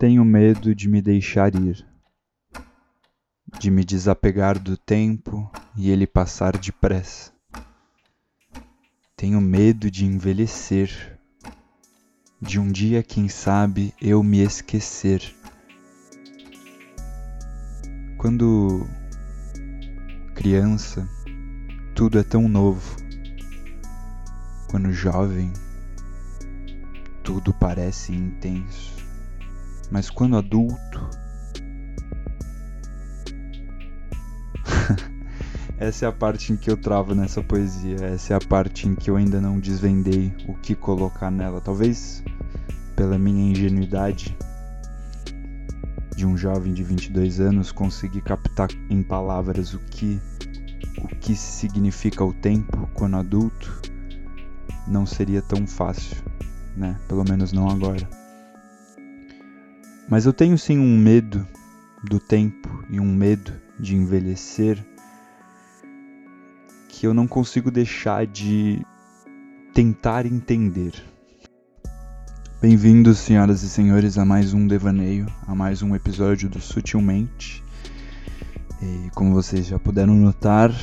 Tenho medo de me deixar ir, de me desapegar do tempo e ele passar depressa. Tenho medo de envelhecer, de um dia, quem sabe, eu me esquecer. Quando criança, tudo é tão novo. Quando jovem, tudo parece intenso. Mas quando adulto. Essa é a parte em que eu travo nessa poesia. Essa é a parte em que eu ainda não desvendei o que colocar nela. Talvez pela minha ingenuidade de um jovem de 22 anos conseguir captar em palavras o que o que significa o tempo quando adulto não seria tão fácil, né? Pelo menos não agora. Mas eu tenho sim um medo do tempo e um medo de envelhecer que eu não consigo deixar de tentar entender. Bem-vindos, senhoras e senhores, a mais um devaneio, a mais um episódio do Sutilmente. E como vocês já puderam notar,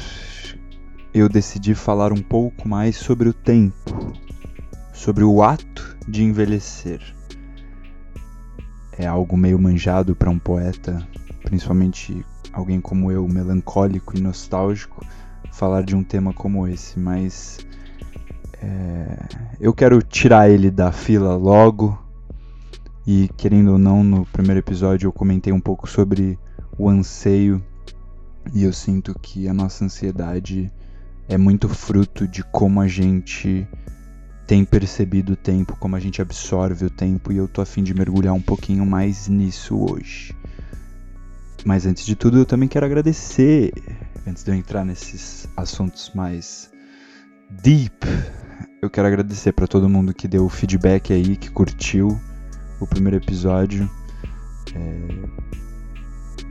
eu decidi falar um pouco mais sobre o tempo, sobre o ato de envelhecer. É algo meio manjado para um poeta, principalmente alguém como eu, melancólico e nostálgico, falar de um tema como esse, mas é, eu quero tirar ele da fila logo. E querendo ou não, no primeiro episódio eu comentei um pouco sobre o anseio e eu sinto que a nossa ansiedade é muito fruto de como a gente tem percebido o tempo, como a gente absorve o tempo, e eu tô afim de mergulhar um pouquinho mais nisso hoje. Mas antes de tudo, eu também quero agradecer, antes de eu entrar nesses assuntos mais deep, eu quero agradecer para todo mundo que deu feedback aí, que curtiu o primeiro episódio. É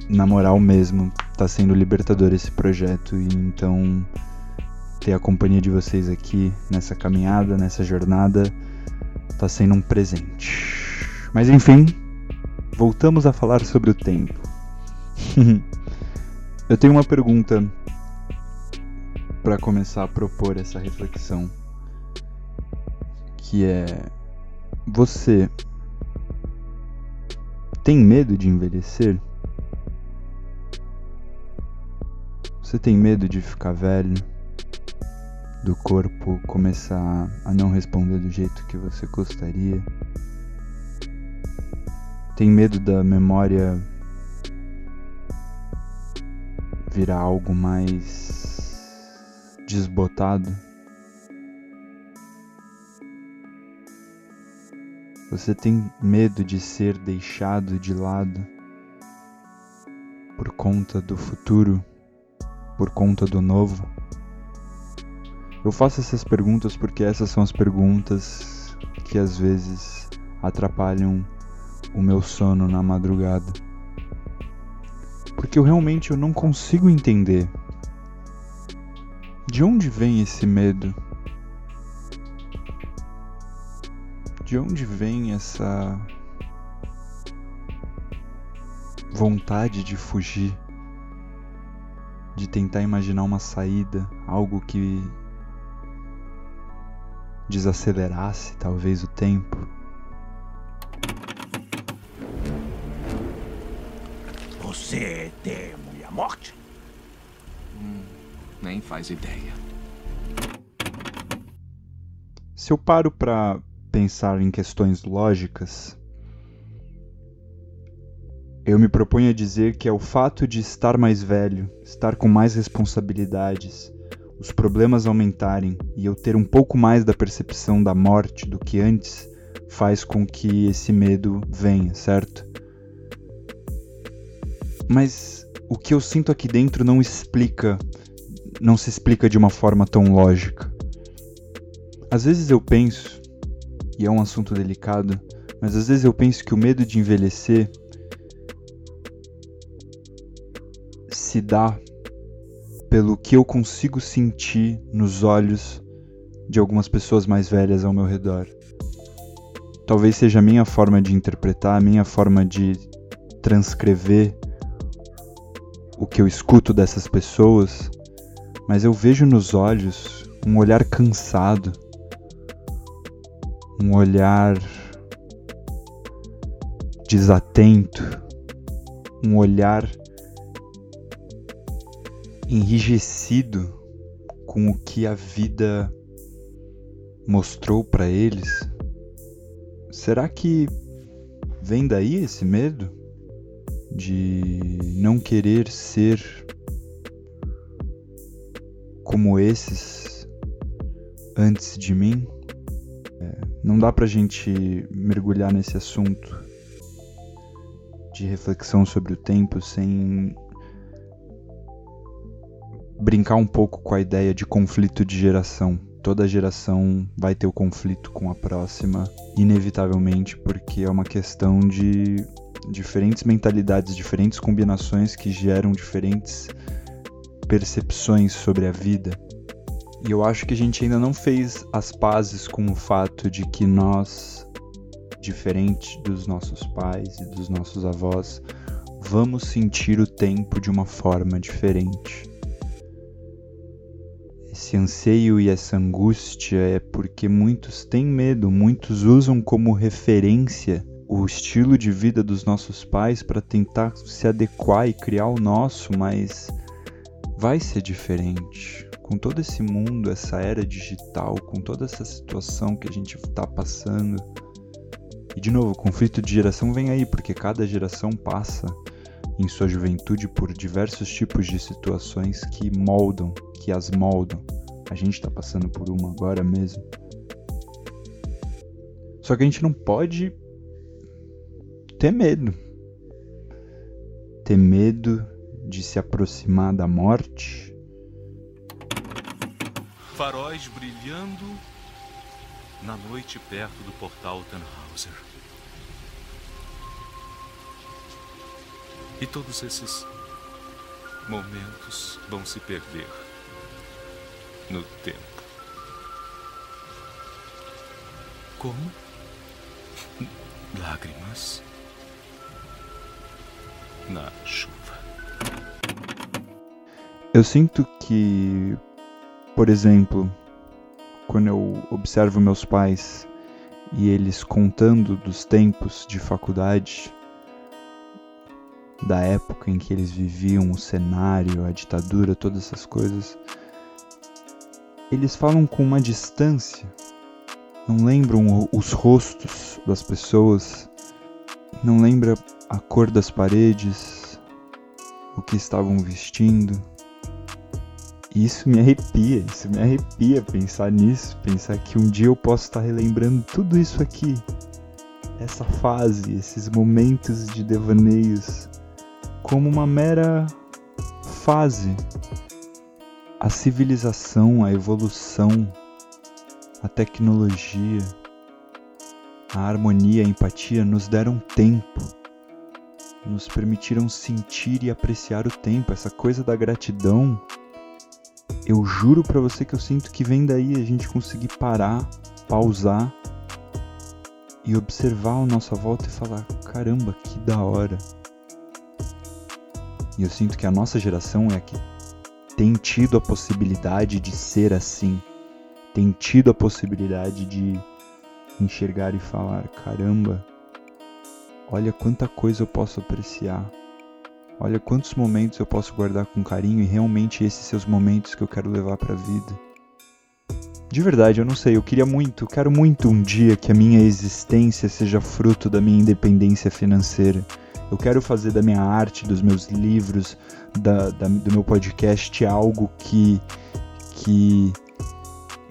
na moral mesmo, tá sendo libertador esse projeto e então ter a companhia de vocês aqui nessa caminhada, nessa jornada, tá sendo um presente. Mas enfim, voltamos a falar sobre o tempo. Eu tenho uma pergunta para começar a propor essa reflexão, que é você tem medo de envelhecer? Você tem medo de ficar velho? Do corpo começar a não responder do jeito que você gostaria? Tem medo da memória virar algo mais desbotado? Você tem medo de ser deixado de lado por conta do futuro? por conta do novo? Eu faço essas perguntas porque essas são as perguntas que às vezes atrapalham o meu sono na madrugada. Porque eu realmente eu não consigo entender de onde vem esse medo? De onde vem essa vontade de fugir? de tentar imaginar uma saída, algo que desacelerasse talvez o tempo. Você teme a morte? Hum, nem faz ideia. Se eu paro para pensar em questões lógicas, eu me proponho a dizer que é o fato de estar mais velho, estar com mais responsabilidades, os problemas aumentarem e eu ter um pouco mais da percepção da morte do que antes, faz com que esse medo venha, certo? Mas o que eu sinto aqui dentro não explica, não se explica de uma forma tão lógica. Às vezes eu penso, e é um assunto delicado, mas às vezes eu penso que o medo de envelhecer se dá pelo que eu consigo sentir nos olhos de algumas pessoas mais velhas ao meu redor. talvez seja a minha forma de interpretar, a minha forma de transcrever o que eu escuto dessas pessoas, mas eu vejo nos olhos um olhar cansado, um olhar desatento, um olhar enrijecido com o que a vida mostrou para eles. Será que vem daí esse medo de não querer ser como esses antes de mim? É, não dá pra gente mergulhar nesse assunto de reflexão sobre o tempo sem brincar um pouco com a ideia de conflito de geração. Toda geração vai ter o conflito com a próxima, inevitavelmente, porque é uma questão de diferentes mentalidades, diferentes combinações que geram diferentes percepções sobre a vida. E eu acho que a gente ainda não fez as pazes com o fato de que nós, diferente dos nossos pais e dos nossos avós, vamos sentir o tempo de uma forma diferente. Esse anseio e essa angústia é porque muitos têm medo, muitos usam como referência o estilo de vida dos nossos pais para tentar se adequar e criar o nosso, mas vai ser diferente. Com todo esse mundo, essa era digital, com toda essa situação que a gente está passando. E de novo, o conflito de geração vem aí, porque cada geração passa em sua juventude por diversos tipos de situações que moldam, que as moldam. A gente está passando por uma agora mesmo. Só que a gente não pode ter medo. Ter medo de se aproximar da morte. Faróis brilhando na noite perto do portal Tannhauser. E todos esses momentos vão se perder no tempo. Como? Lágrimas na chuva. Eu sinto que, por exemplo, quando eu observo meus pais e eles contando dos tempos de faculdade, da época em que eles viviam, o cenário, a ditadura, todas essas coisas, eles falam com uma distância, não lembram os rostos das pessoas, não lembra a cor das paredes, o que estavam vestindo. E isso me arrepia, isso me arrepia pensar nisso, pensar que um dia eu posso estar relembrando tudo isso aqui, essa fase, esses momentos de devaneios, como uma mera fase. A civilização, a evolução, a tecnologia, a harmonia, a empatia nos deram tempo nos permitiram sentir e apreciar o tempo, essa coisa da gratidão. Eu juro para você que eu sinto que vem daí a gente conseguir parar, pausar e observar a nossa volta e falar: caramba, que da hora. E eu sinto que a nossa geração é a que tem tido a possibilidade de ser assim, tem tido a possibilidade de enxergar e falar: caramba, Olha quanta coisa eu posso apreciar. Olha quantos momentos eu posso guardar com carinho e realmente esses seus momentos que eu quero levar para a vida. De verdade, eu não sei, eu queria muito, quero muito um dia que a minha existência seja fruto da minha independência financeira. Eu quero fazer da minha arte, dos meus livros, da, da, do meu podcast algo que, que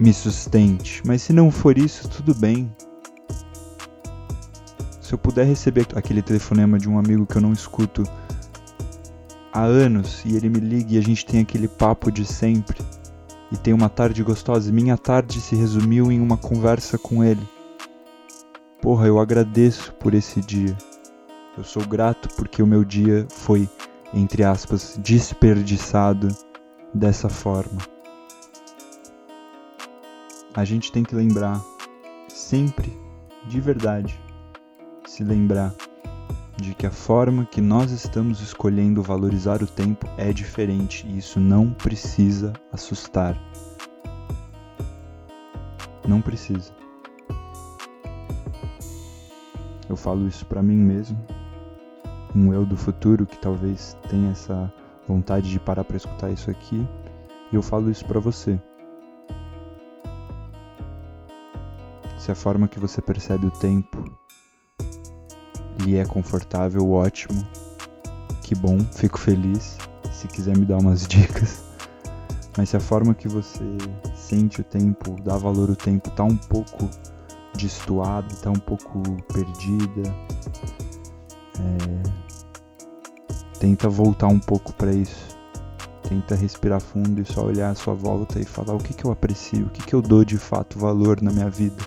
me sustente. Mas se não for isso, tudo bem se eu puder receber aquele telefonema de um amigo que eu não escuto há anos e ele me liga e a gente tem aquele papo de sempre e tem uma tarde gostosa, minha tarde se resumiu em uma conversa com ele. Porra, eu agradeço por esse dia. Eu sou grato porque o meu dia foi, entre aspas, desperdiçado dessa forma. A gente tem que lembrar sempre de verdade, se lembrar de que a forma que nós estamos escolhendo valorizar o tempo é diferente e isso não precisa assustar. Não precisa. Eu falo isso para mim mesmo, um eu do futuro que talvez tenha essa vontade de parar para escutar isso aqui, e eu falo isso para você. Se a forma que você percebe o tempo lhe é confortável, ótimo. Que bom, fico feliz. Se quiser me dar umas dicas. Mas se a forma que você sente o tempo, dá valor ao tempo, tá um pouco destoada, tá um pouco perdida, é... tenta voltar um pouco para isso. Tenta respirar fundo e só olhar à sua volta e falar o que, que eu aprecio, o que, que eu dou de fato valor na minha vida.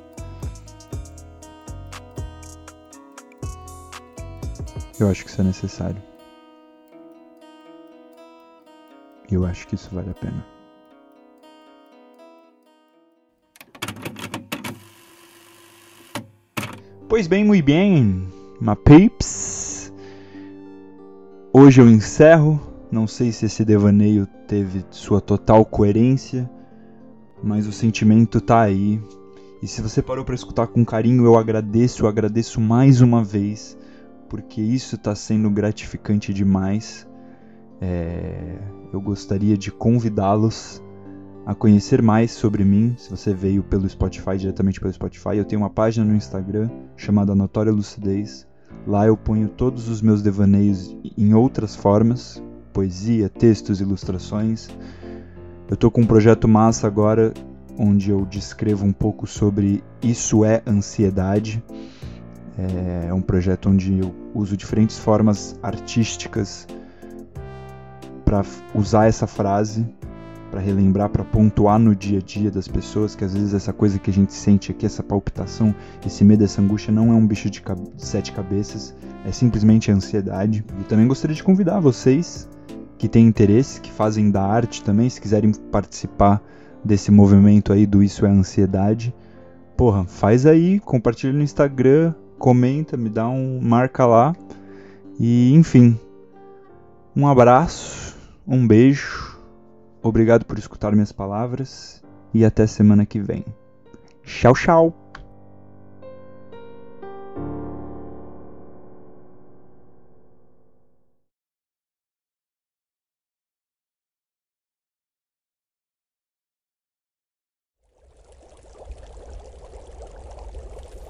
Eu acho que isso é necessário. Eu acho que isso vale a pena. Pois bem, muito bem, my peeps. Hoje eu encerro. Não sei se esse devaneio teve sua total coerência, mas o sentimento tá aí. E se você parou para escutar com carinho, eu agradeço, eu agradeço mais uma vez porque isso está sendo gratificante demais. É, eu gostaria de convidá-los a conhecer mais sobre mim. Se você veio pelo Spotify, diretamente pelo Spotify, eu tenho uma página no Instagram chamada Notória Lucidez. Lá eu ponho todos os meus devaneios em outras formas: poesia, textos, ilustrações. Eu tô com um projeto massa agora onde eu descrevo um pouco sobre isso é ansiedade. É um projeto onde eu uso diferentes formas artísticas para usar essa frase, para relembrar, para pontuar no dia a dia das pessoas que às vezes essa coisa que a gente sente aqui, essa palpitação, esse medo, essa angústia não é um bicho de sete cabeças, é simplesmente a ansiedade. E também gostaria de convidar vocês que têm interesse, que fazem da arte também, se quiserem participar desse movimento aí do Isso é Ansiedade, porra, faz aí, compartilha no Instagram, comenta, me dá um marca lá. E enfim, um abraço, um beijo. Obrigado por escutar minhas palavras e até semana que vem. Tchau, tchau.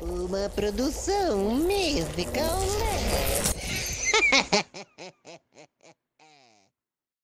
Uma produção musical leve.